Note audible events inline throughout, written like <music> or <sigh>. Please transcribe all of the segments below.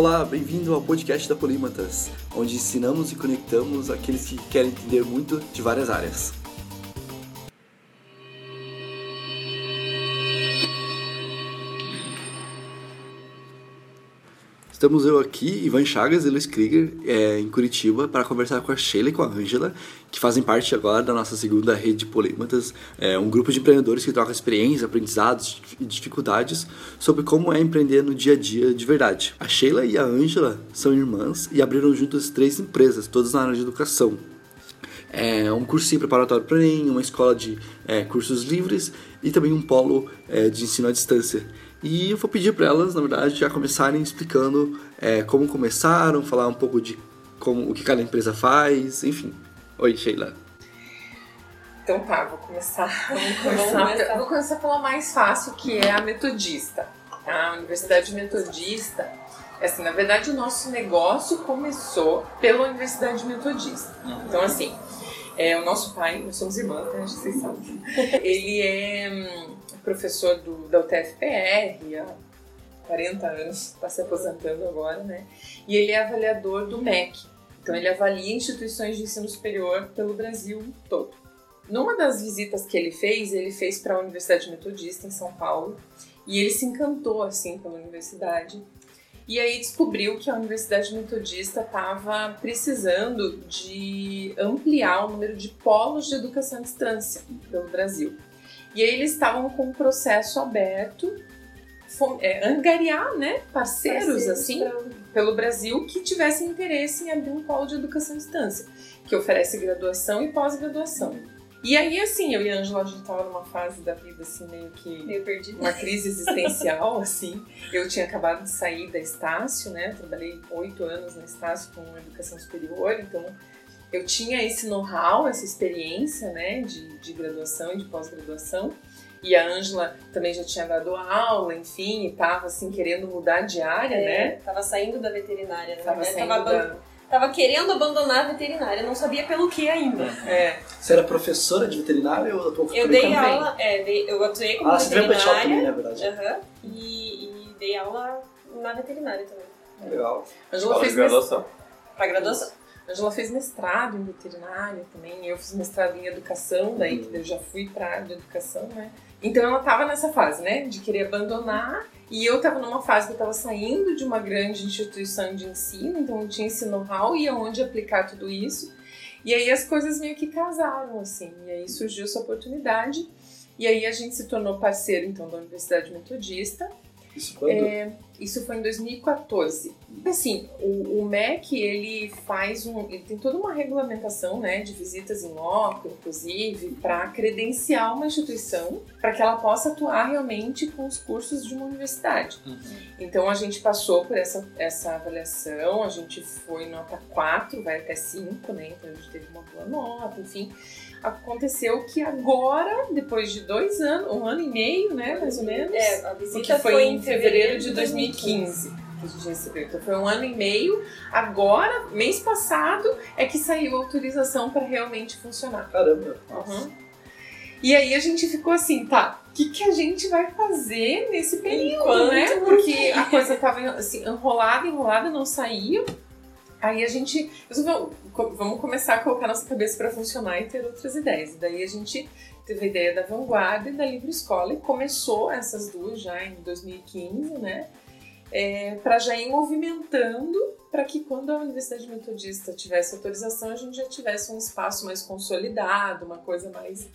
Olá, bem-vindo ao podcast da Polímatas, onde ensinamos e conectamos aqueles que querem entender muito de várias áreas. Estamos eu aqui, Ivan Chagas e Luiz Krieger, é, em Curitiba, para conversar com a Sheila e com a Angela, que fazem parte agora da nossa segunda rede de polímatas, é, um grupo de empreendedores que trocam experiências, aprendizados e dificuldades sobre como é empreender no dia a dia de verdade. A Sheila e a Angela são irmãs e abriram juntas três empresas, todas na área de educação. É, um cursinho preparatório para Enem, uma escola de cursos livres e também um polo de ensino à distância. E eu vou pedir para elas, na verdade, já começarem explicando é, como começaram, falar um pouco de como o que cada empresa faz, enfim. Oi, Sheila. Então tá, vou começar. Vamos <laughs> começar. Vou começar pela mais fácil, que é a metodista. Tá? A Universidade Metodista. Assim, na verdade, o nosso negócio começou pela Universidade Metodista. Então, assim, é, o nosso pai, nós somos irmãs, né? Vocês sabem. <laughs> Ele é hum, professor do, da UTFPR há 40 anos, está se aposentando agora, né? E ele é avaliador do MEC. Então ele avalia instituições de ensino superior pelo Brasil todo. Numa das visitas que ele fez, ele fez para a Universidade Metodista em São Paulo e ele se encantou assim pela universidade. E aí descobriu que a Universidade Metodista estava precisando de ampliar o número de polos de educação à distância pelo Brasil. E aí eles estavam com um processo aberto, é, angariar né, parceiros, parceiros assim pra... pelo Brasil que tivessem interesse em abrir um polo de educação à distância, que oferece graduação e pós-graduação. E aí, assim, eu e a Angela, a gente tava numa fase da vida, assim, meio que... Meio perdida. Uma crise existencial, assim. Eu tinha acabado de sair da Estácio, né? Trabalhei oito anos na Estácio com educação superior, então eu tinha esse know-how, essa experiência, né, de, de graduação e de pós-graduação. E a Ângela também já tinha dado aula, enfim, e tava assim querendo mudar de área, é, né? Tava saindo da veterinária, né? Tava saindo tava, da... tava querendo abandonar a veterinária, não sabia pelo que ainda. É. Você era professora de veterinária ou atuou Eu dei também? aula, é, dei, eu atuei como ah, veterinária. Ah, você também, na verdade. Uhum, e, e dei aula na veterinária também. Legal. A Angela fez graduação. Pra graduação. Angela fez mestrado em veterinária também, eu fiz mestrado em educação, daí que eu já fui para a área de educação, né? Então ela estava nessa fase, né, de querer abandonar, e eu estava numa fase que eu estava saindo de uma grande instituição de ensino, então eu tinha esse know-how e aonde aplicar tudo isso. E aí as coisas meio que casaram, assim, e aí surgiu essa oportunidade, e aí a gente se tornou parceiro, então, da Universidade Metodista, isso quando? É, isso foi em 2014. Assim, o, o, MEC, ele faz um... Ele tem toda uma regulamentação, né, de visitas em loco, inclusive, para credenciar uma instituição para que ela possa atuar realmente com os cursos de uma universidade. Uhum. Então, a gente passou por essa, essa avaliação, a gente foi nota 4, vai até 5, né, então a gente teve uma boa nota, enfim aconteceu que agora, depois de dois anos, um ano e meio, né, mais ou menos. É, a visita porque foi, foi em fevereiro de 2015. que a gente recebeu. Então foi um ano e meio. Agora, mês passado, é que saiu a autorização para realmente funcionar. Caramba! Uhum. E aí a gente ficou assim, tá, o que, que a gente vai fazer nesse período, Enquanto né? Porque a coisa tava assim, enrolada, enrolada, não saía. Aí a gente. Vamos começar a colocar nossa cabeça para funcionar e ter outras ideias. E daí a gente teve a ideia da Vanguarda e da Livre Escola e começou essas duas já em 2015, né? É, para já ir movimentando para que quando a Universidade Metodista tivesse autorização, a gente já tivesse um espaço mais consolidado, uma coisa mais.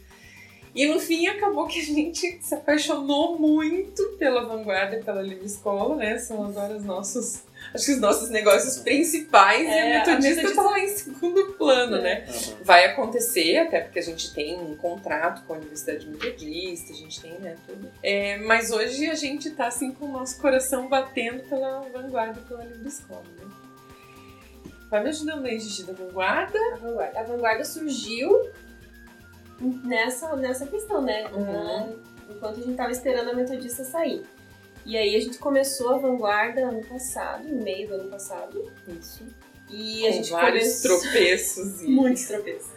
E no fim acabou que a gente se apaixonou muito pela Vanguarda e pela Livre Escola, né? São agora os nossos acho que os nossos negócios principais é, e a metodista está lá em segundo plano, é. né? Uhum. Vai acontecer, até porque a gente tem um contrato com a Universidade Metodista, a gente tem, né, tudo. É, mas hoje a gente está assim com o nosso coração batendo pela vanguarda pela livre escola, né? Vai me ajudando aí, Gigi, da vanguarda? A vanguarda, a vanguarda surgiu nessa, nessa questão, né? Uhum. Enquanto a gente estava esperando a metodista sair. E aí a gente começou a vanguarda ano passado, no meio do ano passado. Isso. E Com a gente vários começou... tropeços e... <laughs> Muitos tropeços.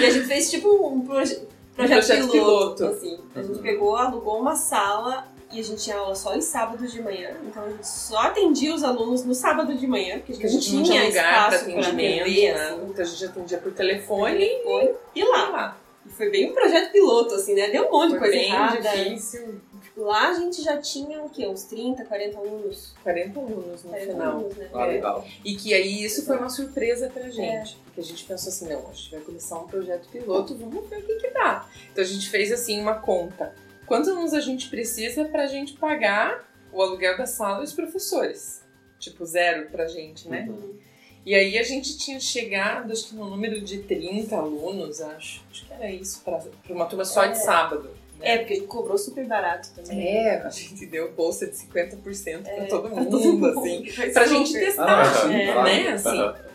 E a gente fez tipo um, proje... projeto, projeto piloto, piloto. assim. A gente uhum. pegou, alugou uma sala e a gente tinha aula só em sábados de manhã, então a gente só atendia os alunos no sábado de manhã, porque a gente, a gente não tinha lugar para atendimento, atender, né? assim. então a gente atendia por telefone, telefone e, e lá. E lá. E foi bem um projeto piloto, assim, né? Deu um monte de coisa bem errada. difícil. Lá a gente já tinha o quê? Uns 30, 40 alunos? 40 alunos no 40 final. Alunos, né? Ah, legal. E que aí isso foi uma surpresa pra gente. É. Porque a gente pensou assim, não, a gente vai começar um projeto piloto, vamos ver o que que dá. Então a gente fez assim uma conta. Quantos alunos a gente precisa pra gente pagar o aluguel da sala e os professores? Tipo, zero pra gente, né? Uhum. E aí a gente tinha chegado, acho que no número de 30 alunos, acho. Acho que era isso, para uma turma só é. de sábado. Né? É, porque a gente cobrou super barato também. É, a gente deu bolsa de 50% é, pra todo mundo, todo mundo assim. <laughs> Pra gente testar, ah, né? Assim.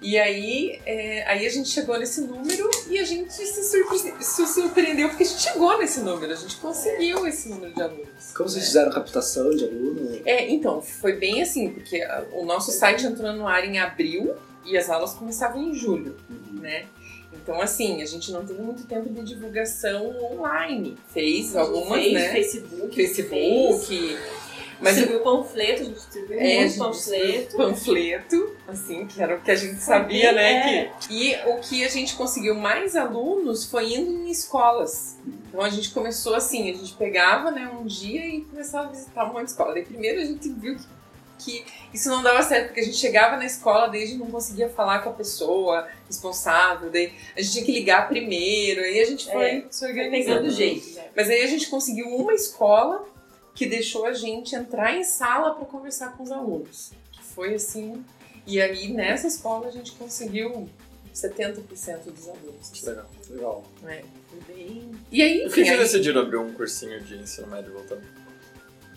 E aí, é, aí a gente chegou nesse número e a gente se, se, surpreendeu porque a gente chegou nesse número, a gente conseguiu esse número de alunos. Como vocês fizeram captação de alunos? É, então, foi bem assim, porque o nosso site entrou no ar em abril e as aulas começavam em julho, uhum. né? Então, assim, a gente não teve muito tempo de divulgação online. Fez algumas, fez, né? Facebook. Facebook. Fez. Mas distribuiu panfleto, a gente distribuiu é, muito panfleto. Panfleto, assim, que era o que a gente sabia, né? É. Que... E o que a gente conseguiu mais alunos foi indo em escolas. Então a gente começou assim, a gente pegava né, um dia e começava a visitar uma escola. Daí primeiro a gente viu que que isso não dava certo, porque a gente chegava na escola, daí a gente não conseguia falar com a pessoa responsável, daí a gente tinha que ligar primeiro, aí a gente foi é, se organizando jeito. Né? Mas aí a gente conseguiu uma escola que deixou a gente entrar em sala para conversar com os alunos. Que foi assim. E aí nessa escola a gente conseguiu 70% dos alunos. Legal, legal. É, foi bem. E aí, enfim. Por que aí... decidiram abrir um cursinho de ensino médio voltando?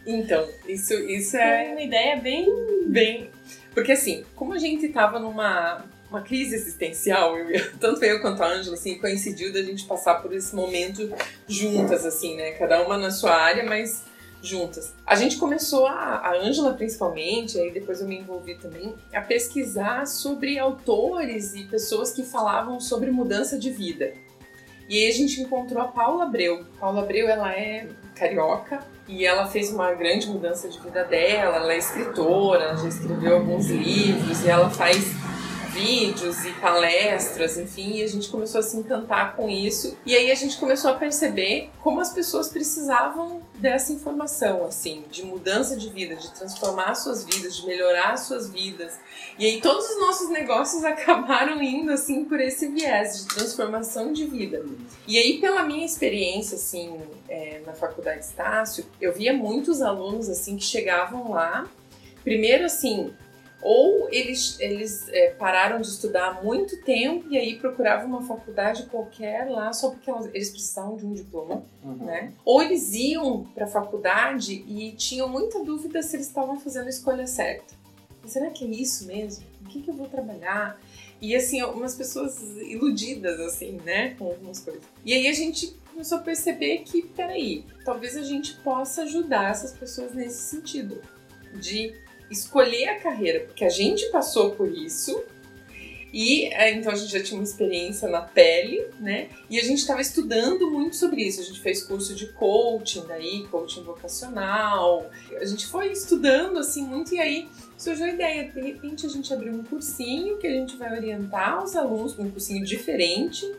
Então, isso, isso é. Uma ideia bem. Bem. Porque assim, como a gente tava numa uma crise existencial, eu, <laughs> tanto eu quanto a Ângela, assim, coincidiu da gente passar por esse momento juntas, assim, né? Cada uma na sua área, mas juntas. A gente começou, a Ângela principalmente, aí depois eu me envolvi também, a pesquisar sobre autores e pessoas que falavam sobre mudança de vida. E aí a gente encontrou a Paula Abreu. Paula Abreu, ela é carioca e ela fez uma grande mudança de vida dela, ela é escritora, já escreveu alguns livros e ela faz vídeos e palestras, enfim, e a gente começou a se encantar com isso. E aí a gente começou a perceber como as pessoas precisavam dessa informação, assim, de mudança de vida, de transformar suas vidas, de melhorar suas vidas. E aí todos os nossos negócios <laughs> acabaram indo assim por esse viés de transformação de vida. E aí pela minha experiência assim é, na faculdade Estácio, eu via muitos alunos assim que chegavam lá, primeiro assim ou eles, eles é, pararam de estudar há muito tempo e aí procuravam uma faculdade qualquer lá só porque eles precisavam de um diploma, uhum. né? Ou eles iam para a faculdade e tinham muita dúvida se eles estavam fazendo a escolha certa. Será que é isso mesmo? O que, que eu vou trabalhar? E assim, algumas pessoas iludidas, assim, né? Com algumas coisas. E aí a gente começou a perceber que, peraí, talvez a gente possa ajudar essas pessoas nesse sentido. De escolher a carreira, porque a gente passou por isso. E é, então a gente já tinha uma experiência na pele, né? E a gente estava estudando muito sobre isso. A gente fez curso de coaching daí, coaching vocacional. A gente foi estudando assim muito e aí surgiu a ideia, de repente a gente abriu um cursinho que a gente vai orientar os alunos, um cursinho diferente,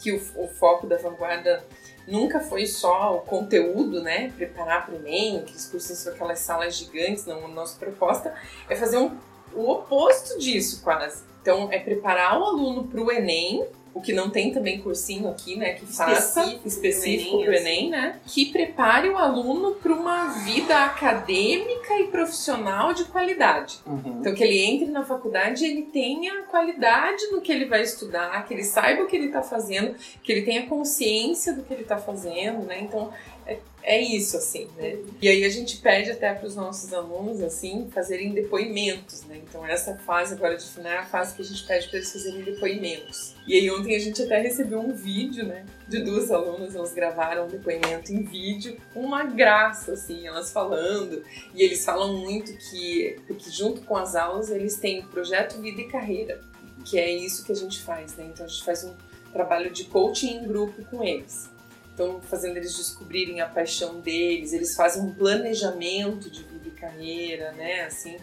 que o, o foco da vanguarda nunca foi só o conteúdo, né? Preparar para o Enem, aqueles cursos são aquelas salas gigantes, não. A nossa proposta é fazer um, o oposto disso, quase. Então, é preparar o aluno para o Enem o que não tem também cursinho aqui, né, que faça específico, para o Enem, Enem, né, que prepare o aluno para uma vida acadêmica e profissional de qualidade. Uhum. Então que ele entre na faculdade e ele tenha qualidade no que ele vai estudar, que ele saiba o que ele está fazendo, que ele tenha consciência do que ele está fazendo, né? Então é, é isso, assim, né? E aí a gente pede até para os nossos alunos, assim, fazerem depoimentos, né? Então essa fase agora de final é a fase que a gente pede para eles fazerem depoimentos. E aí ontem a gente até recebeu um vídeo, né? De duas alunas, elas gravaram um depoimento em vídeo, uma graça, assim, elas falando. E eles falam muito que, porque junto com as aulas eles têm projeto vida e carreira, que é isso que a gente faz, né? Então a gente faz um trabalho de coaching em grupo com eles. Estão fazendo eles descobrirem a paixão deles, eles fazem um planejamento de vida e carreira, né? Assim,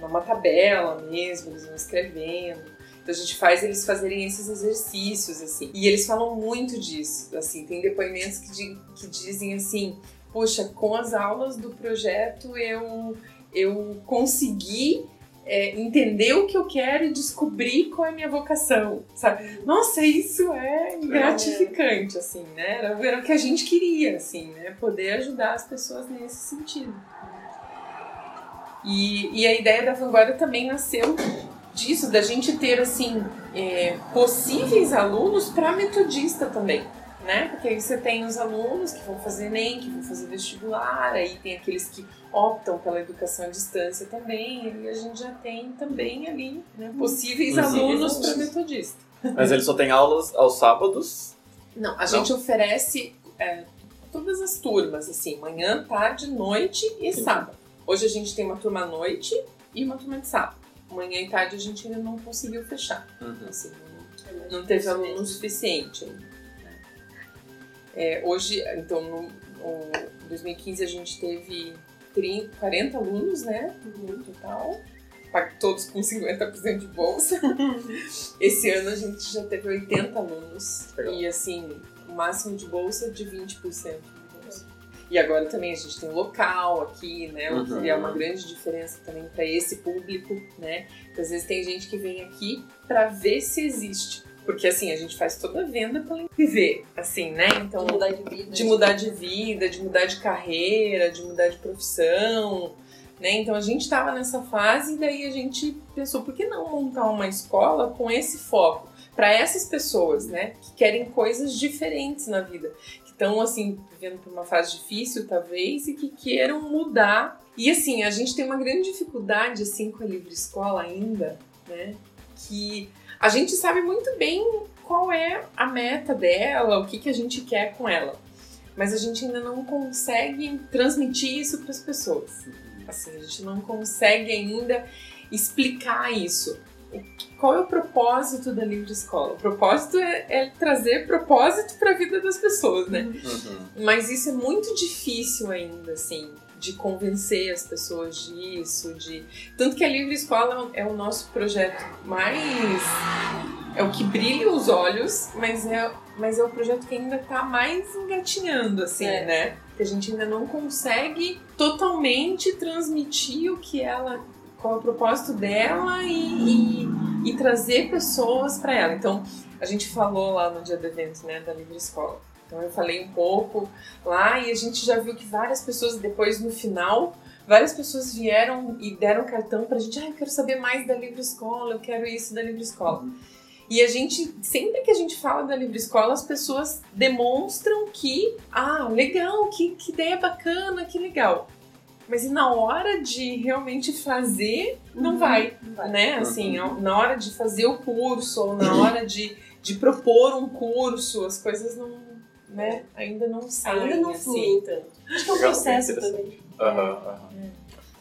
numa tabela mesmo, eles vão escrevendo. Então a gente faz eles fazerem esses exercícios, assim. E eles falam muito disso, assim. Tem depoimentos que, que dizem assim, poxa, com as aulas do projeto eu, eu consegui é, entender o que eu quero e descobrir qual é a minha vocação, sabe? Nossa, isso é gratificante, assim, né? Era, era o que a gente queria, assim, né? Poder ajudar as pessoas nesse sentido. E, e a ideia da vanguarda também nasceu disso, da gente ter, assim, é, possíveis alunos para metodista também né? Porque aí você tem os alunos que vão fazer Enem, que vão fazer vestibular, aí tem aqueles que optam pela educação à distância também, e a gente já tem também ali né, possíveis uhum. alunos para metodista. Mas ele só tem aulas aos sábados? Não, a gente oferece é, todas as turmas, assim, manhã, tarde, noite e Sim. sábado. Hoje a gente tem uma turma à noite e uma turma de sábado. Manhã e tarde a gente ainda não conseguiu fechar. Uhum. Assim, não, não teve aluno suficiente ainda. É, hoje, então, no, no 2015 a gente teve 30, 40 alunos, né, no total, todos com 50% de bolsa. <laughs> Esse ano a gente já teve 80 alunos Legal. e, assim, o máximo de bolsa de 20% de bolsa. E agora também a gente tem local aqui, né? O que é uma uhum. grande diferença também para esse público, né? Porque às vezes tem gente que vem aqui para ver se existe. Porque assim, a gente faz toda a venda para viver, assim, né? Então, de mudar de vida. De mudar de vida, de mudar de carreira, de mudar de profissão. Né? Então a gente estava nessa fase e daí a gente pensou, por que não montar uma escola com esse foco? Para essas pessoas, né? Que querem coisas diferentes na vida. Que estão, assim, vivendo por uma fase difícil, talvez, e que queiram mudar. E assim, a gente tem uma grande dificuldade, assim, com a livre escola ainda, né? Que a gente sabe muito bem qual é a meta dela, o que, que a gente quer com ela. Mas a gente ainda não consegue transmitir isso para as pessoas. Assim, a gente não consegue ainda explicar isso. Qual é o propósito da livre escola? O propósito é, é trazer propósito para a vida das pessoas, né? Uhum. Mas isso é muito difícil ainda, assim de convencer as pessoas disso, de tanto que a Livre Escola é o nosso projeto mais é o que brilha os olhos, mas é mas é o projeto que ainda está mais engatinhando assim, é. né? Que a gente ainda não consegue totalmente transmitir o que ela qual é o propósito dela e, e, e trazer pessoas para ela. Então, a gente falou lá no dia do evento, né, da Livre Escola então eu falei um pouco lá e a gente já viu que várias pessoas depois no final, várias pessoas vieram e deram cartão pra gente, ah, eu quero saber mais da livre escola, eu quero isso da livre escola. Uhum. E a gente, sempre que a gente fala da livre escola, as pessoas demonstram que, ah, legal, que, que ideia bacana, que legal. Mas na hora de realmente fazer, não, uhum, vai, não vai, né? Assim, uhum. na hora de fazer o curso ou na hora de, de propor um curso, as coisas não, né? Ainda não saem. Ainda não assim. tanto. Acho que é um processo também. Aham, aham.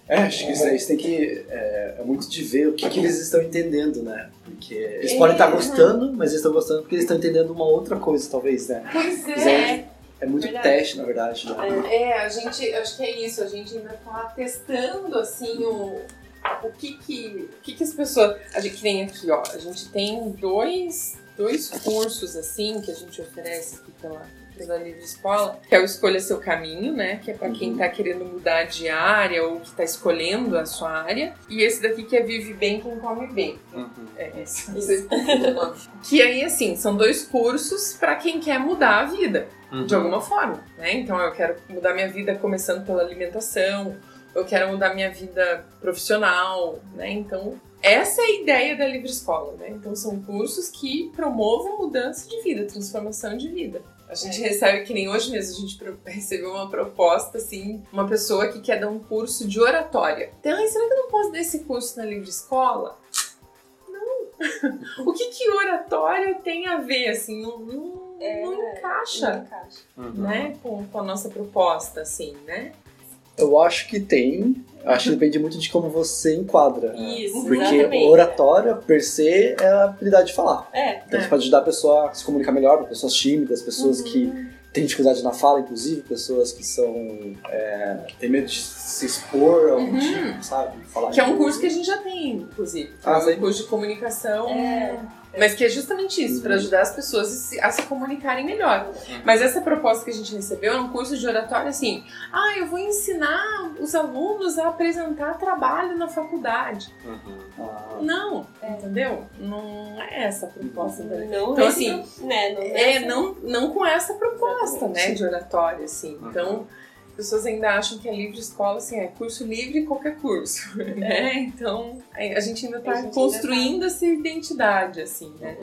É, acho que isso, isso tem que. É, é, muito de ver o que, que eles estão entendendo, né? Porque eles é, podem estar gostando, mas eles estão gostando porque eles estão entendendo uma outra coisa, talvez, né? Pois é. é, é muito verdade. teste, na verdade. Né? É, a gente. Acho que é isso, a gente ainda tá testando, assim, o. O que que, o que que as pessoas... A gente tem aqui, ó, a gente tem dois, dois cursos, assim, que a gente oferece aqui pela, pela Livre Escola, que é o Escolha Seu Caminho, né? Que é para quem está querendo mudar de área ou que está escolhendo a sua área. E esse daqui que é Vive Bem Quem Come Bem. Uhum. É esse. <laughs> que aí, assim, são dois cursos para quem quer mudar a vida, uhum. de alguma forma, né? Então, eu quero mudar minha vida começando pela alimentação, eu quero mudar minha vida profissional, né? Então, essa é a ideia da Livre Escola, né? Então, são cursos que promovam mudança de vida, transformação de vida. A gente é. recebe, que nem hoje mesmo, a gente recebeu uma proposta, assim, uma pessoa que quer dar um curso de oratória. Então, será que eu não posso dar esse curso na livre escola? Não. <laughs> o que que oratória tem a ver, assim, não, não, é, não encaixa, não encaixa. né, com, com a nossa proposta, assim, né? Eu acho que tem. Acho que depende muito de como você enquadra. Isso, Porque exatamente. oratória, per se, é a habilidade de falar. É. Então é. você pode ajudar a pessoa a se comunicar melhor, pessoas tímidas, pessoas uhum. que têm dificuldade na fala, inclusive, pessoas que são. É, têm medo de se expor a um Uhum. tipo, sabe? Falar Que é um curso que a gente já tem, inclusive. Ah, é um curso de comunicação. É. Mas que é justamente isso, para ajudar as pessoas a se, a se comunicarem melhor. Mas essa proposta que a gente recebeu é um curso de oratório assim: ah, eu vou ensinar os alunos a apresentar trabalho na faculdade. Ah, Não, entendeu? Não é essa a proposta da Não Então, nesse- assim, né, não É, nessa- não, não com essa proposta, né, de oratório, assim. Uhum. Então, as pessoas ainda acham que a livre escola, assim, é curso livre qualquer curso, <laughs> né? Então, a gente ainda está gente ainda construindo essa identidade, assim, né?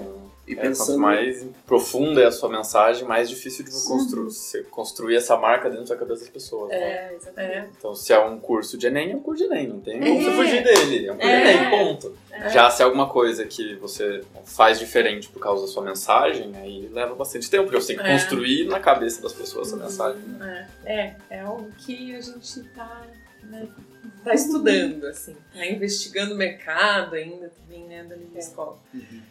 E É, quanto pensando. mais profunda é a sua mensagem, mais difícil de constru você construir essa marca dentro da cabeça das pessoas. né? É, exatamente. É, Então, se é um curso de Enem, é um curso de Enem, não tem como É. você fugir dele. É um curso É. de Enem, ponto. É. Já se é alguma coisa que você faz diferente por causa da sua mensagem, aí leva bastante tempo, porque você tem que É. construir na cabeça das pessoas essa mensagem. né? é, é, é algo que a gente tá, né, tá estudando, assim, tá investigando o mercado ainda também, né, da livre escola. Uhum.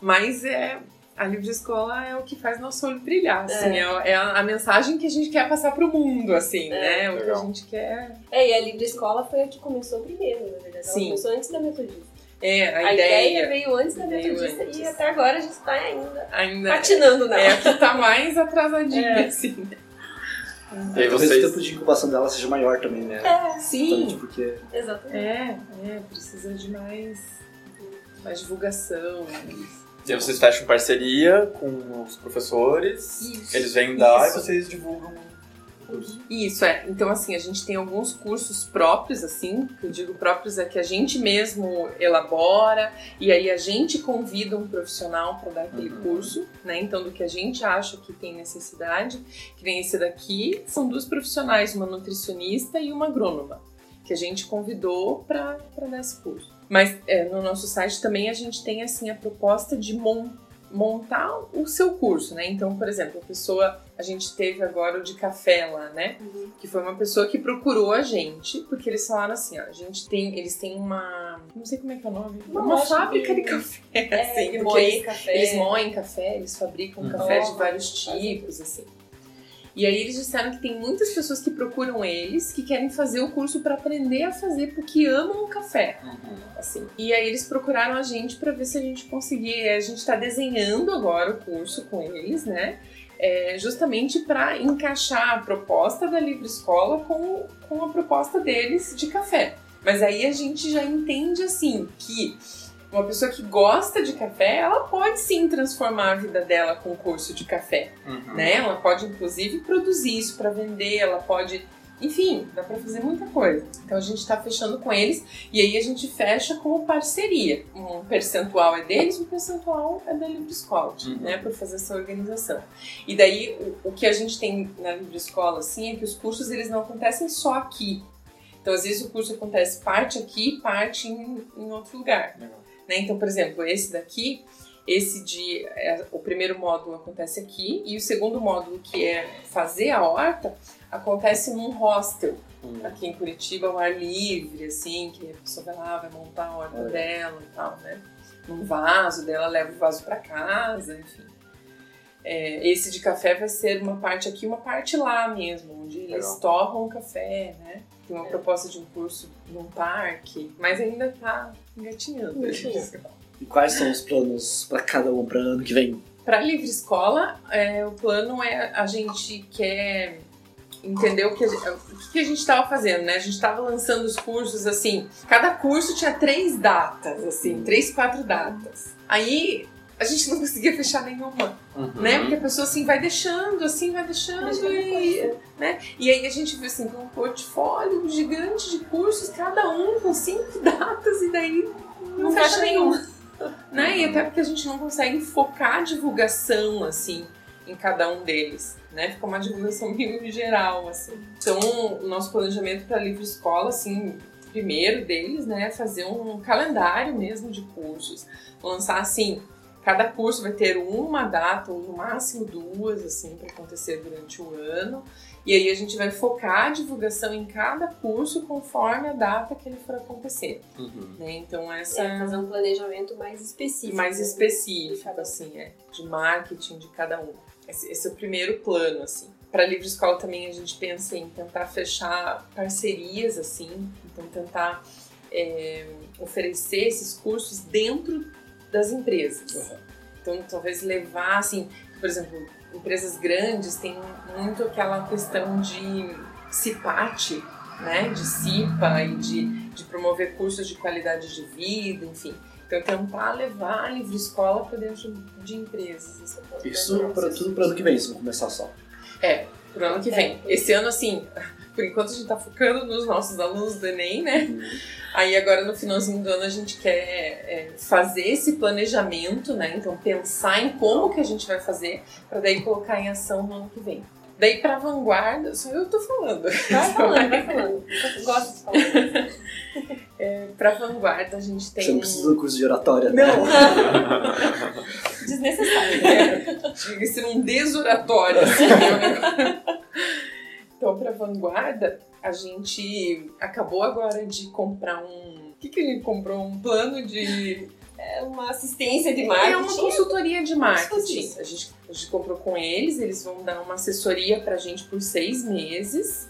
Mas é. A livre escola é o que faz nosso olho brilhar, assim, É. é, é a, a mensagem que a gente quer passar pro mundo, assim, né? O que a Legal. gente quer. É, e a Livre Escola foi a que começou primeiro, na verdade. Ela Sim. começou antes da Metodista. É, a, A, ideia, ideia, veio antes da Metodista antes. e até agora a gente tá ainda ainda patinando nela. é a que tá mais atrasadinha, É. assim. E aí Talvez o vocês. tempo de incubação dela seja maior também, né? É, Sim, porque. exatamente. é, é, precisa de mais, mais divulgação. mais- E aí vocês fecham parceria com os professores, Isso. eles vêm dar Isso. e vocês divulgam o curso. Isso, é. Então, assim, a gente tem alguns cursos próprios, assim, que eu digo próprios é que a gente mesmo elabora e aí a gente convida um profissional para dar aquele Uhum. curso, né? Então, do que a gente acha que tem necessidade, que nem esse daqui, são duas profissionais, uma nutricionista e uma agrônoma, que a gente convidou para dar esse curso. Mas é, no nosso site também a gente tem, assim, a proposta de mon- montar o seu curso, né? Então, por exemplo, a pessoa a gente teve agora o de café lá, né? Uhum. Que foi uma pessoa que procurou a gente, porque eles falaram assim, ó, a gente tem, eles têm uma, não sei como é que é o nome, Uma uma, fábrica de, de- café, <laughs> É, assim, de porque moer eles, café. eles moem café, eles fabricam Uhum. café de vários tipos, assim. E aí eles disseram que tem muitas pessoas que procuram eles, que querem fazer o curso para aprender a fazer, porque amam o café assim. E aí eles procuraram a gente para ver se a gente conseguia. A gente está desenhando agora o curso com eles, né? É, justamente para encaixar a proposta da Livre Escola com, com a proposta deles de café. Mas aí a gente já entende assim que uma pessoa que gosta de café, ela pode sim transformar a vida dela com o curso de café Uhum. né? Ela pode inclusive produzir isso para vender, ela pode, enfim, dá para fazer muita coisa. Então a gente está fechando com eles e aí a gente fecha como parceria. Um percentual é deles, um percentual é da Livre Escola, Uhum. né, para fazer essa organização. E daí o, o que a gente tem na Livre Escola assim é que os cursos eles não acontecem só aqui. Então às vezes o curso acontece parte aqui, parte em, em outro lugar. Legal. Né? Então, por exemplo, esse daqui, esse de é, o primeiro módulo acontece aqui e o segundo módulo que é fazer a horta acontece num hostel Uhum. aqui em Curitiba, ao ar livre, assim, que a pessoa vai lá, vai montar a horta Olha. dela e tal, né? Num vaso dela, leva o vaso para casa, enfim. É, esse de café vai ser uma parte aqui, uma parte lá mesmo, onde eles torram o café, né? Tem uma proposta de um curso num parque, mas ainda tá engatinhando. Engatinhando. E quais são os planos para cada um para ano que vem? Para livre escola, é, o plano é a gente quer entender o que a gente, o que a gente estava fazendo, né? A gente estava lançando os cursos assim, cada curso tinha três datas, assim, três, quatro datas. Aí a gente não conseguia fechar nenhuma, Uhum. né? Porque a pessoa assim vai deixando, assim vai deixando e, né? E aí a gente viu assim, um portfólio gigante de cursos, cada um com cinco <laughs> datas e daí não, Não fecha fecha nenhuma <laughs> né? E até porque a gente não consegue focar a divulgação, assim, em cada um deles, né? Fica uma divulgação <laughs> meio geral, assim. Então, o nosso planejamento para livre escola, assim, primeiro deles, né, é fazer um calendário mesmo de cursos. Lançar, assim, cada curso vai ter uma data, ou no máximo duas, assim, para acontecer durante o ano. E aí a gente vai focar a divulgação em cada curso conforme a data que ele for acontecer. Uhum. Né? Então essa é fazer um planejamento mais específico. Mais específico, assim, é, de marketing de cada um. Esse, esse é o primeiro plano, assim. Para a Livre Escola também a gente pensa em tentar fechar parcerias, assim, então tentar é, oferecer esses cursos dentro das empresas. Uhum. Então talvez levar, assim, por exemplo, empresas grandes têm muito aquela questão de CIPAT, né, de CIPA e de, de promover cursos de qualidade de vida, enfim. Então, tentar levar a livre escola para dentro de empresas. Isso para tudo para ano que vem, isso vai começar só. É, para ano que vem. É. Esse ano, assim, <laughs> por enquanto a gente está focando nos nossos alunos do Enem, né? Uhum. Aí agora no finalzinho do ano a gente quer é, fazer esse planejamento, né? Então pensar em como que a gente vai fazer para daí colocar em ação no ano que vem. Daí pra vanguarda, só eu tô falando. Vai <laughs> falando, vai falando. Eu gosto de falar. <laughs> É, pra vanguarda a gente tem. Você não precisa do curso de oratória, né? Não. <laughs> Desnecessário. É, tinha que ser um desoratório. Assim, né? <laughs> então, pra vanguarda, a gente acabou agora de comprar um. O que, que a gente comprou? Um plano de é uma assistência de marketing. É uma consultoria de marketing. A gente, a gente comprou com eles, eles vão dar uma assessoria pra gente por seis meses,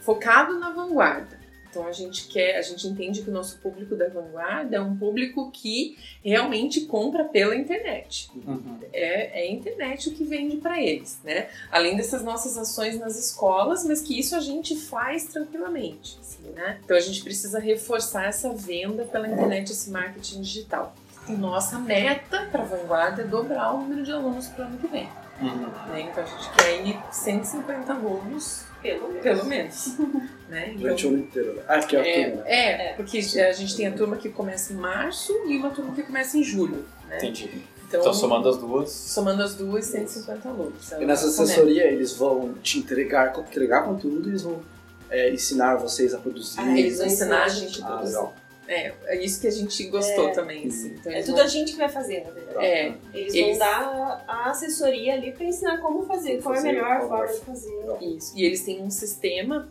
focado na vanguarda. Então a gente quer, a gente entende que o nosso público da vanguarda é um público que realmente compra pela internet. Uhum. É, é a internet o que vende para eles, né? Além dessas nossas ações nas escolas, mas que isso a gente faz tranquilamente, assim, né? Então a gente precisa reforçar essa venda pela internet, esse marketing digital. E nossa meta para a vanguarda é dobrar o número de alunos para o ano que vem. Uhum. Né? Então a gente quer ir 150 alunos pelo menos. Pelo menos. <laughs> né? Durante o ano inteiro, né? Ah, que é a é, turma. É, porque a gente tem a turma que começa em março e uma turma que começa em julho. Né? Entendi. Então, então, somando as duas. Somando as duas, 150 alunos. E nessa assessoria eles vão te entregar, entregar conteúdo e eles vão é, ensinar vocês a produzir. Ah, eles vão ensinar a gente a produzir. Ah, é, é isso que a gente gostou é, também. Assim. Então, é tudo vão... a gente que vai fazer, na verdade. É, eles, eles, vão dar a assessoria ali para ensinar como fazer, qual é a melhor forma de fazer. Isso. E eles têm um sistema,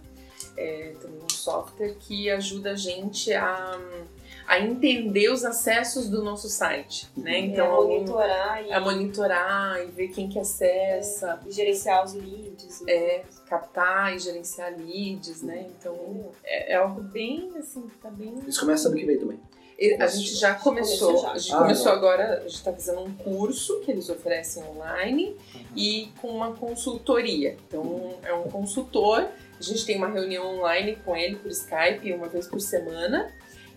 é, um software que ajuda a gente a a entender os acessos do nosso site, né? Uhum. Então, a monitorar, e... a monitorar e ver quem que acessa, é, e gerenciar os leads, é, captar e gerenciar leads, né? Então é, é, algo bem assim, tá bem. Isso começa ano que vem também. A gente já começou, já. a gente ah, começou agora, a gente está fazendo um curso que eles oferecem online uhum. e com uma consultoria. Então é um consultor, a gente tem uma reunião online com ele por Skype uma vez por semana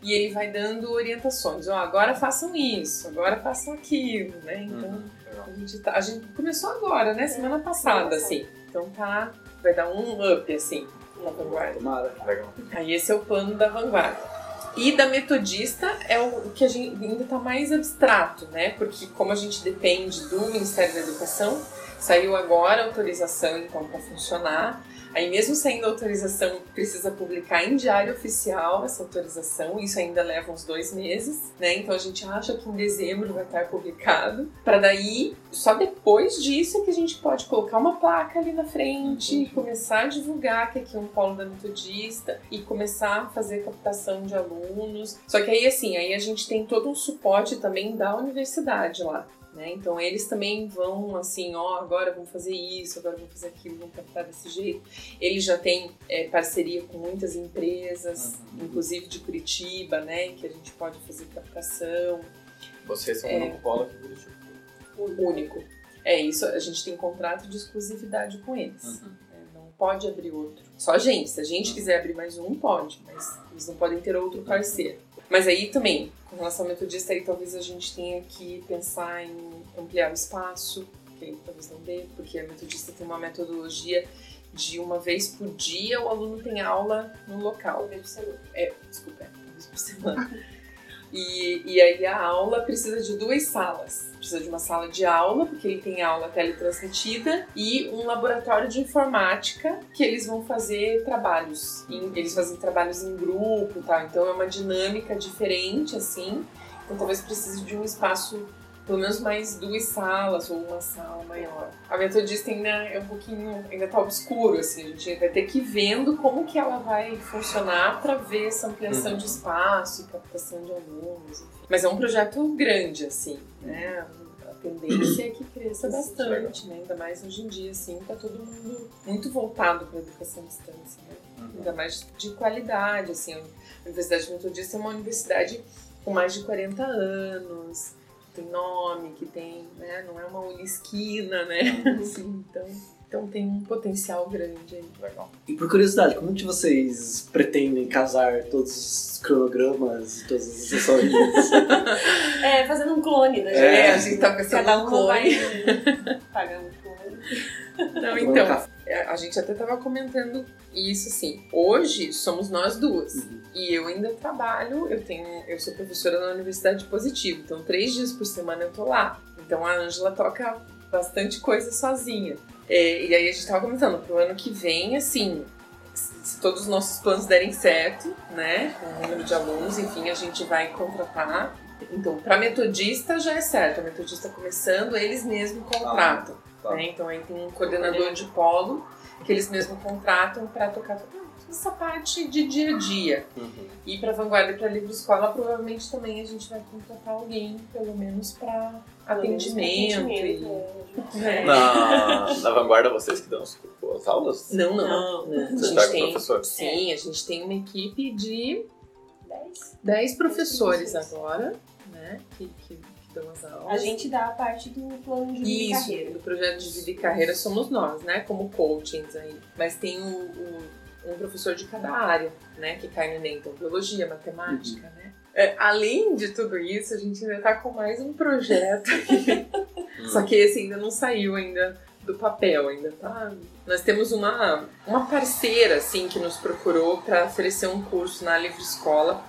e ele vai dando orientações. Ó, oh, agora façam isso, agora façam aquilo, né? Então, uhum. a, gente tá, a gente começou agora, né? Semana passada, assim. Então tá, vai dar um up, assim, na vanguarda. Tomara. Legal. Aí esse é o plano da vanguarda. E da metodista é o que a gente ainda está mais abstrato, né? Porque como a gente depende do Ministério da Educação, saiu agora a autorização então para funcionar. Aí mesmo saindo autorização, precisa publicar em diário oficial essa autorização, isso ainda leva uns dois meses, né? Então a gente acha que em dezembro vai estar publicado, para daí, só depois disso é que a gente pode colocar uma placa ali na frente, uhum. começar a divulgar que aqui é um polo da metodista e começar a fazer captação de alunos. Só que aí assim, aí a gente tem todo um suporte também da universidade lá. Né? Então eles também vão assim, ó, agora vamos fazer isso, agora vamos fazer aquilo, vamos captar desse jeito. Eles já têm é, parceria com muitas empresas, uhum. inclusive de Curitiba, né, que a gente pode fazer captação. Vocês são é, o único polo aqui em Curitiba? O único. É isso, a gente tem contrato de exclusividade com eles. Uhum. É, não pode abrir outro. Só a gente. Se a gente uhum. quiser abrir mais um, pode, mas eles não podem ter outro parceiro. Mas aí também, com relação ao metodista, aí talvez a gente tenha que pensar em ampliar o espaço, que talvez não dê, porque a metodista tem uma metodologia de uma vez por dia o aluno tem aula no local. Uma vez por semana. É, desculpa, é, uma vez por semana. <laughs> E, e aí a aula precisa de duas salas. Precisa de uma sala de aula, porque ele tem aula teletransmitida, e um laboratório de informática que eles vão fazer trabalhos. Em, eles fazem trabalhos em grupo tal. Então é uma dinâmica diferente, assim. Então talvez precise de um espaço pelo menos mais duas salas ou uma sala maior. A metodista ainda é um pouquinho, ainda tá obscuro, assim, a gente vai ter que ir vendo como que ela vai funcionar para ver essa ampliação uhum. de espaço captação de alunos, enfim. Mas é um projeto grande, assim, né? A tendência é que cresça bastante, né? Ainda mais hoje em dia, assim, tá todo mundo muito voltado para a educação à distância, né? Uhum. Ainda mais de qualidade, assim. A Universidade Metodista é uma universidade com mais de 40 anos, tem nome, que tem, né, não é uma unisquina, né? Assim, <laughs> então, então tem um potencial grande aí. Legal. E por curiosidade, como que vocês pretendem casar todos os cronogramas e todas as sessões? <laughs> é, fazendo um clone da gente. É, a gente tá pensando Cada um clone. vai clone. Não, então, é, a gente até tava comentando isso assim. Hoje somos nós duas. Uhum. E eu ainda trabalho, eu tenho, eu sou professora na Universidade de Positivo, então três dias por semana eu tô lá. Então a Ângela toca bastante coisa sozinha. É, e aí a gente tava comentando, pro ano que vem, assim, se todos os nossos planos derem certo, né, com o número de alunos, enfim, a gente vai contratar. Então, para metodista já é certo, a metodista começando, eles mesmos contratam. Ah, tá. né? Então aí tem um coordenador de polo que eles mesmos contratam para tocar essa parte de dia a dia. Uhum. E para Vanguarda e para Livro Escola, provavelmente também a gente vai contratar alguém, pelo menos para atendimento. atendimento e... <laughs> é. na, na Vanguarda, vocês que dão as, as aulas? Não, não. não, não. A gente tem, professor? Sim, a gente tem uma equipe de 10 professores agora, né? Que, que aulas. A gente dá a parte do plano de vida Isso, e carreira. do projeto de vida e carreira somos nós, né? Como coachings aí. Mas tem o, o um professor de cada área, né? Que cai no Enem, então biologia, matemática, uhum. né? É, além de tudo isso, a gente ainda tá com mais um projeto <laughs> aqui. Só que esse ainda não saiu ainda do papel, ainda tá. Nós temos uma, uma parceira, assim, que nos procurou para oferecer um curso na Livre Escola.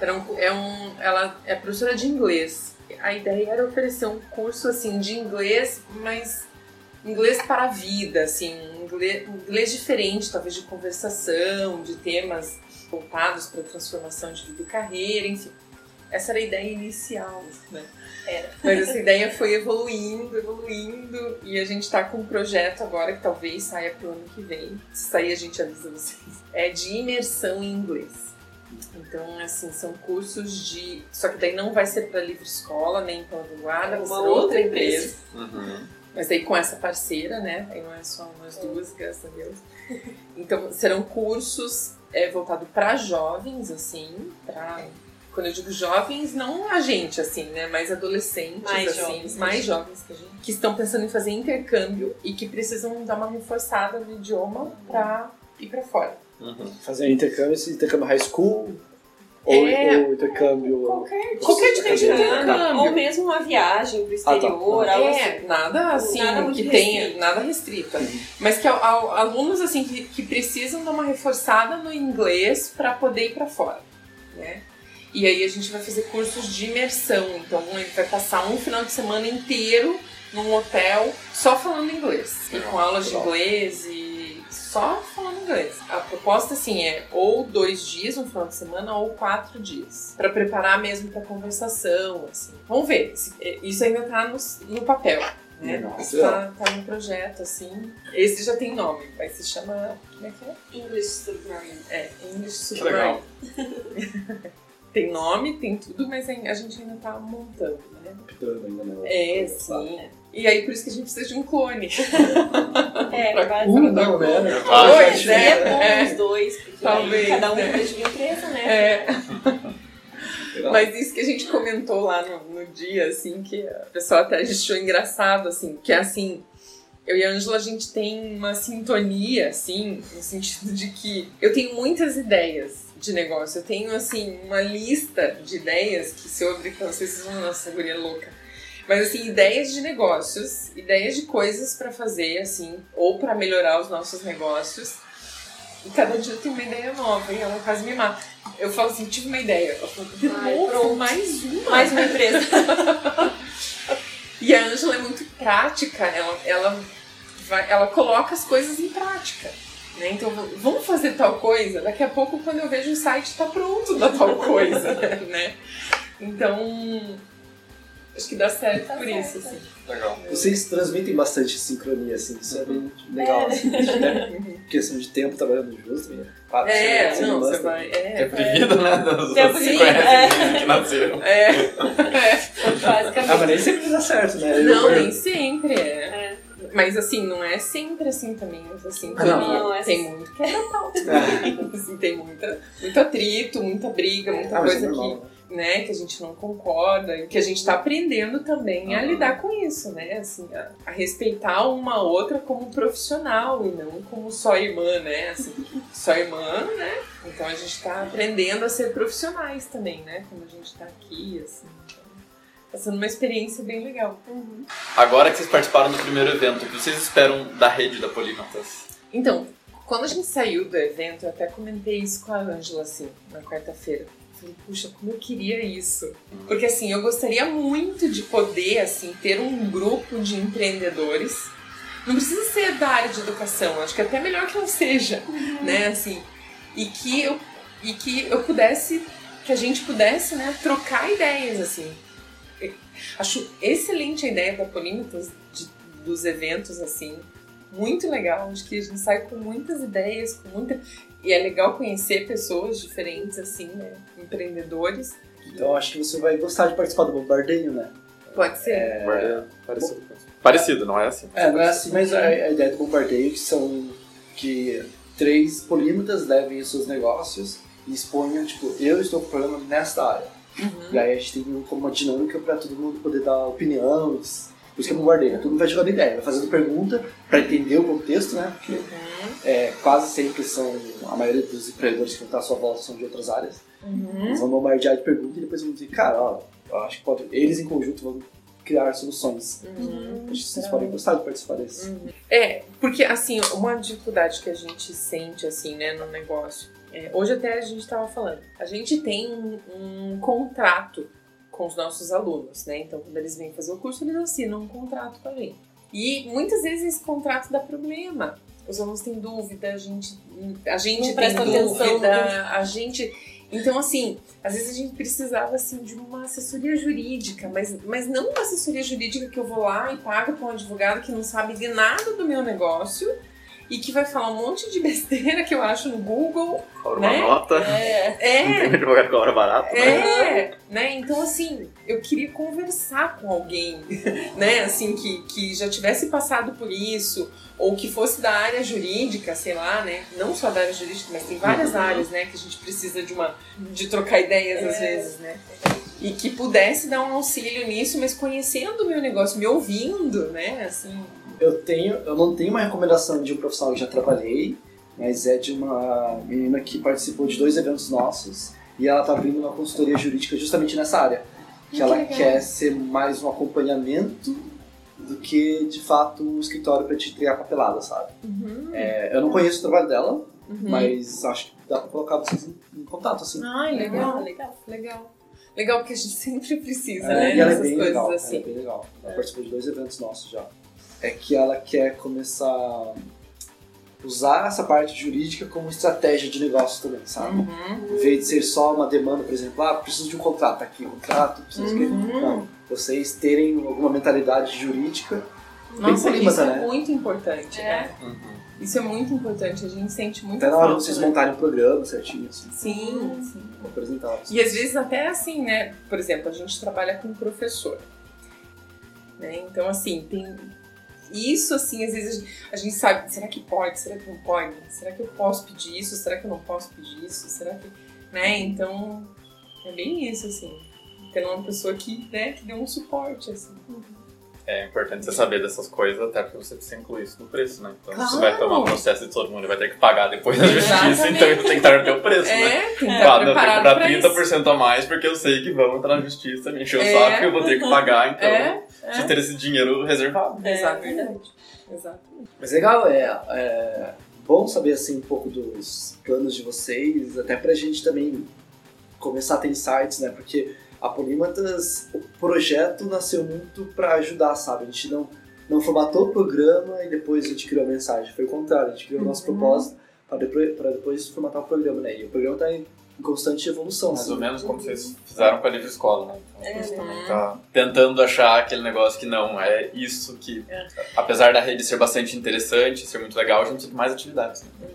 Um, é um, ela é professora de inglês. A ideia era oferecer um curso, assim, de inglês, mas inglês para a vida, assim, inglês, inglês diferente, talvez de conversação, de temas voltados para transformação de vida e carreira, enfim. Essa era a ideia inicial, né? Era. Mas essa ideia foi evoluindo, evoluindo, e a gente está com um projeto agora que talvez saia para o ano que vem. Se sair, a gente avisa vocês. É de imersão em inglês. Então, assim, são cursos de. Só que daí não vai ser para livre escola, nem para vanguarda, vai ser outra empresa. Uhum. Mas aí com essa parceira, né? Aí não é só nós duas, graças a Deus. Então serão cursos é, voltados para jovens, assim, para quando eu digo jovens, não a gente, assim, né? Mais adolescentes, mais assim, jovens, mais jovens que a gente, que estão pensando em fazer intercâmbio e que precisam dar uma reforçada no idioma para ir para fora. Uhum. Fazer intercâmbio, esse intercâmbio high school, ou, é, ou intercâmbio. Qualquer, qualquer tipo de intercâmbio. Ou mesmo uma viagem pro exterior. Ah, tá. É, assim, nada assim nada que tenha, nada restrito. Uhum. Mas que alunos assim que, que precisam dar uma reforçada no inglês para poder ir para fora. Né? E aí a gente vai fazer cursos de imersão. Então ele vai passar um final de semana inteiro num hotel só falando inglês. E com aulas de inglês e só falando inglês. A proposta, assim, é ou dois dias, um final de semana, ou quatro dias. para preparar mesmo pra conversação, assim. Vamos ver. É, isso ainda tá no, no papel. Né? Nossa, tá, tá no projeto, assim. Esse já tem nome, vai se chamar. Como é que é? English Submarine. É, English Submarine. <laughs> tem nome, tem tudo, mas a gente ainda tá montando, né? ainda, né? É, sim. E aí, por isso que a gente precisa de um clone. <laughs> É, pra um não, né? Pois é, é, é, os dois, porque Talvez, cada um né? de empresa, né? É. Mas isso que a gente comentou lá no, no dia, assim, que a pessoa até achou engraçado, assim, que é assim, eu e a Ângela, a gente tem uma sintonia, assim, no sentido de que eu tenho muitas ideias de negócio. Eu tenho, assim, uma lista de ideias que se eu abrir pra vocês, vocês vão, nossa, guria louca. Mas assim, ideias de negócios, ideias de coisas para fazer, assim, ou para melhorar os nossos negócios. E cada dia tem uma ideia nova, e ela quase me mata. Eu falo assim, tive uma ideia. Eu falo, de Ai, novo, mais uma. Mais uma empresa. <laughs> e a Ângela é muito prática, ela, ela, vai, ela coloca as coisas em prática. Né? Então, vamos fazer tal coisa. Daqui a pouco, quando eu vejo o site, está pronto da tal coisa, <laughs> né? Então, Acho que dá certo tá por certo. isso, assim. Legal. Vocês transmitem bastante sincronia, assim, isso é bem legal. É. Assim, né? <laughs> Questão de tempo trabalhando juntos, né? Quatro, é, não, você vai. É, tempo de vida, né? Dos tempo de vida. É. Que nasceram. É. <laughs> é. Basicamente. Ah, mas nem sempre dá certo, né? Não, nem sempre, é. É. Mas assim, não é sempre assim também. Assim, ah, não, não, é tem assim. muito quebra-pau. <laughs> É. assim, tem muita, muito atrito, muita briga, muita ah, coisa que né, que a gente não concorda e que a gente está aprendendo também uhum. a lidar com isso, né, assim, a, a, respeitar uma outra como profissional e não como só irmã, né, assim, só irmã, né, então a gente está aprendendo a ser profissionais também, né, quando a gente está aqui, assim, tá sendo uma experiência bem legal. Uhum. Agora que vocês participaram do primeiro evento, o que vocês esperam da rede da Polímatas? Então, quando a gente saiu do evento, eu até comentei isso com a Ângela, assim, na quarta-feira falei, puxa, como eu queria isso. Porque assim, eu gostaria muito de poder, assim, ter um grupo de empreendedores. Não precisa ser da área de educação, acho que é até melhor que não seja, uhum. né, assim. E que eu, e que eu pudesse, que a gente pudesse, né, trocar ideias, assim. Acho excelente a ideia da Polímetas, dos eventos, assim, muito legal. Acho que a gente sai com muitas ideias, com muita. E é legal conhecer pessoas diferentes, assim, né? Empreendedores. Então acho que você vai gostar de participar do Bombardeio, né? Pode ser. É... Parecido. Bom... Parecido, não é assim. É, não é assim, mas a, a ideia do Bombardeio que são que três polímetas levem os seus negócios e exponham, tipo, eu estou com problema nesta área. Uhum. E aí a gente tem como uma dinâmica para todo mundo poder dar opinião, por isso que é bombardeio. Todo mundo vai jogando ideia, vai fazendo pergunta para entender o contexto, né? Porque uhum. é, quase sempre são. A maioria dos empreendedores que vão estar à sua volta são de outras áreas. Uhum. Eles vão bombardear de perguntas e depois vão dizer, cara, ó, eu acho que pode. Eles em conjunto vão criar soluções. Uhum. Acho que vocês podem gostar de participar desse. Uhum. É, porque assim, uma dificuldade que a gente sente assim, né, no negócio. É, hoje até a gente estava falando, a gente tem um, um contrato com os nossos alunos, né? Então, quando eles vêm fazer o curso, eles assinam um contrato com a gente. E muitas vezes esse contrato dá problema. Os alunos têm dúvida, a gente, a gente tem dúvida, a gente. Então, assim, às vezes a gente precisava assim de uma assessoria jurídica, mas, mas não uma assessoria jurídica que eu vou lá e pago para um advogado que não sabe de nada do meu negócio e que vai falar um monte de besteira que eu acho no Google. Cobra né? uma nota. É. é. Não tem advogado que cobra barato. Né? É. Né? Então, assim, eu queria conversar com alguém, <laughs> né? Assim, que, que já tivesse passado por isso, ou que fosse da área jurídica, sei lá, né? Não só da área jurídica, mas tem várias uhum. áreas, né? Que a gente precisa de uma de trocar ideias é. às vezes, né? E que pudesse dar um auxílio nisso, mas conhecendo o meu negócio, me ouvindo, né? Assim, eu tenho, eu não tenho uma recomendação de um profissional que já trabalhei, mas é de uma menina que participou de dois eventos nossos e ela está abrindo uma consultoria jurídica justamente nessa área. Que, que ela legal. quer ser mais um acompanhamento do que de fato um escritório para te entregar papelada, sabe? Uhum. É, eu não conheço o trabalho dela, uhum. mas acho que dá para colocar vocês em, em, contato, assim. Ah, legal, legal, legal. Legal, porque a gente <laughs> sempre precisa, é, né? E ela é bem legal, assim. Ela é bem legal. Ela é. participou de dois eventos nossos já é que ela quer começar a usar essa parte jurídica como estratégia de negócio também, sabe? Uhum. Em vez de ser só uma demanda, por exemplo, ah, preciso de um contrato, tá aqui um contrato, preciso uhum. que... Não, vocês terem alguma mentalidade jurídica Nossa, bem isso né? é muito importante, é. né? Uhum. Isso é muito importante, a gente sente muito Até na hora de vocês né? montarem o programa certinho, assim. Sim, sim. Apresentar. E às vezes até assim, né? Por exemplo, a gente trabalha com professor. Né? Então, assim, tem isso, assim, às vezes a gente sabe, será que pode? Será que não pode? Será que eu posso pedir isso? Será que eu não posso pedir isso? Será que. Né? Então, é bem isso, assim. Tendo uma pessoa que, né, que dê um suporte, assim. É importante você saber dessas coisas, até porque você precisa incluir isso no preço, né? Então, claro. você vai tomar um processo de todo mundo e vai ter que pagar depois da justiça, então tem que estar no teu preço, é, né? Tem que estar claro, eu tenho que cobrar 30% isso. a mais porque eu sei que vão entrar na justiça, me encher o é. saco e eu vou ter que pagar, <laughs> então é. É. ter esse dinheiro reservado. É, Exatamente. Exatamente. Mas legal, é, é bom saber assim um pouco dos planos de vocês, até pra gente também começar a ter insights, né? Porque a Polímatas, o projeto nasceu muito para ajudar, sabe? A gente não, não formatou o programa e depois a gente criou a mensagem. Foi o contrário, a gente criou o nosso uhum. propósito para depois, depois formatar o programa, né? E o programa está em constante evolução. Mais assim. ou menos como vocês fizeram com a livre escola, né? Então, É, né? também tá tentando achar aquele negócio que não, é isso que, É. apesar da rede ser bastante interessante, ser muito legal, a gente precisa de mais atividades. Né?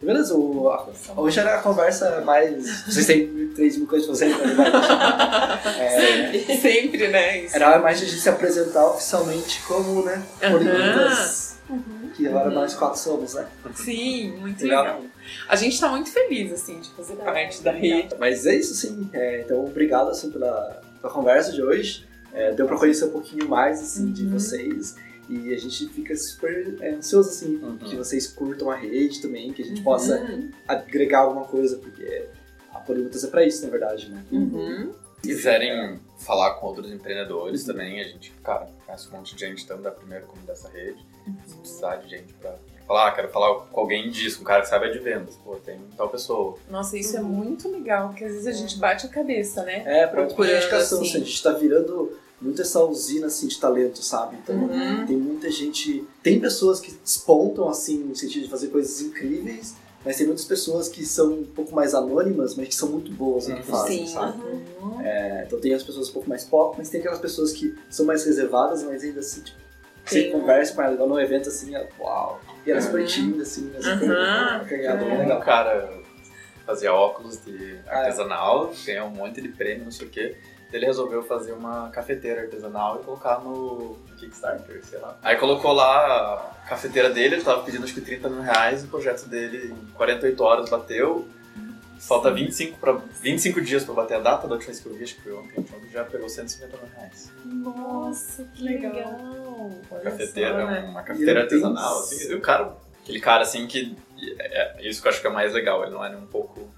Beleza, o, a, hoje era a conversa mais. Vocês têm 3 mil coisas pra fazer, na verdade. <laughs> É, Sempre, né? Isso. era mais a gente se apresentar oficialmente como, né? Aham. Poliglоtas, que agora nós quatro somos, né? Sim, muito Legal. legal. A gente tá muito feliz, assim, de fazer parte da rede. Mas é isso, sim. É, então, obrigado assim, pela, pela conversa de hoje. É, deu pra conhecer um pouquinho mais assim, de Uhum. vocês. E a gente fica super é, ansioso assim, Uhum. que vocês curtam a rede também, que a gente Uhum. possa agregar alguma coisa, porque a Polímatas é pra isso, na verdade, né? Uhum. Se quiserem falar com outros empreendedores também, a gente, cara, conhece um monte de gente tanto da primeira como dessa rede. Se precisar de gente pra falar, ah, quero falar com alguém disso, um cara que sabe de vendas, pô, tem tal pessoa. Nossa, isso é muito legal, porque às vezes a gente bate a cabeça, né? É, pra Procurando, indicação, assim. assim, a gente tá virando muito essa usina assim, de talento, sabe? Então Uhum. tem muita gente. Tem pessoas que despontam assim, no sentido de fazer coisas incríveis, mas tem muitas pessoas que são um pouco mais anônimas, mas que são muito boas no que Uhum. fazem, Sim. sabe? Uhum. É, então tem as pessoas um pouco mais pop, mas tem aquelas pessoas que são mais reservadas, mas ainda assim, tipo, você Sim. conversa com ela igual num evento assim, ela, uau! E ela é super tímida, assim, né? super Uhum. É. bem Um legal. cara fazia óculos de Ah, é. artesanal, ganhou um monte de prêmio, não sei o quê. Ele resolveu fazer uma cafeteira artesanal e colocar no Kickstarter, sei lá. Aí colocou lá a cafeteira dele, ele tava pedindo acho que 30 mil reais, o projeto dele em 48 horas bateu. Falta 25, pra, 25 dias pra bater a data da última vez que eu vi, acho que foi ontem, então já pegou 150 mil reais. Nossa, que legal. Olha cafeteira, só, né? uma cafeteira artesanal, assim, e o cara, aquele cara assim que, é, é isso que eu acho que é mais legal, ele não é nem um pouco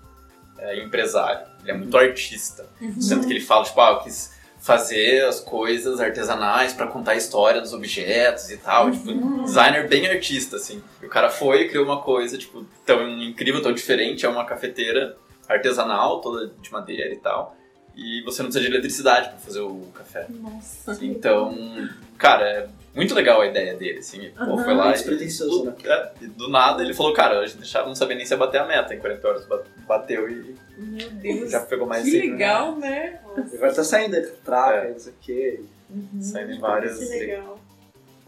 é, empresário, ele é muito artista, Uhum. sendo que ele fala, tipo, ah, eu quis fazer as coisas artesanais pra contar a história dos objetos e tal, tipo, Uhum. designer bem artista, assim, e o cara foi e criou uma coisa, tipo, tão incrível, tão diferente, é uma cafeteira artesanal, toda de madeira e tal, e você não precisa de eletricidade pra fazer o café. Nossa. Então, cara, é muito legal a ideia dele, assim. Pô, Aham. foi lá e, né? é, e do nada ele falou, cara, a gente deixava, não sabia nem se ia bater a meta em 40 horas. ba- Bateu e Meu Deus. já pegou mais que de 100 mil legal, né? Agora tá saindo aí, traca, É. não sei o quê. Uhum. Saindo em várias. Que legal.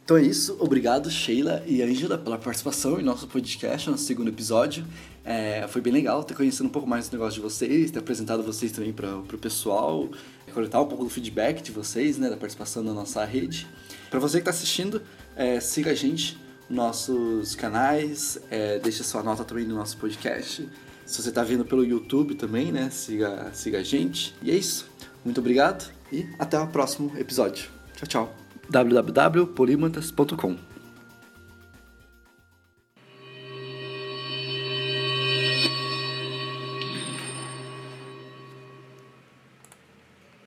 Então é isso, obrigado Sheila e Angela pela participação em nosso podcast, nosso segundo episódio. É, foi bem legal ter conhecido um pouco mais do negócio de vocês, ter apresentado vocês também para o pessoal, coletar um pouco do feedback de vocês, né, da participação na nossa rede. Para você que está assistindo, é, siga a gente nos nossos canais, é, deixa sua nota também no nosso podcast. Se você está vendo pelo YouTube também, né, siga, siga a gente. E é isso, muito obrigado e até o próximo episódio. Tchau, tchau www.polimantas.com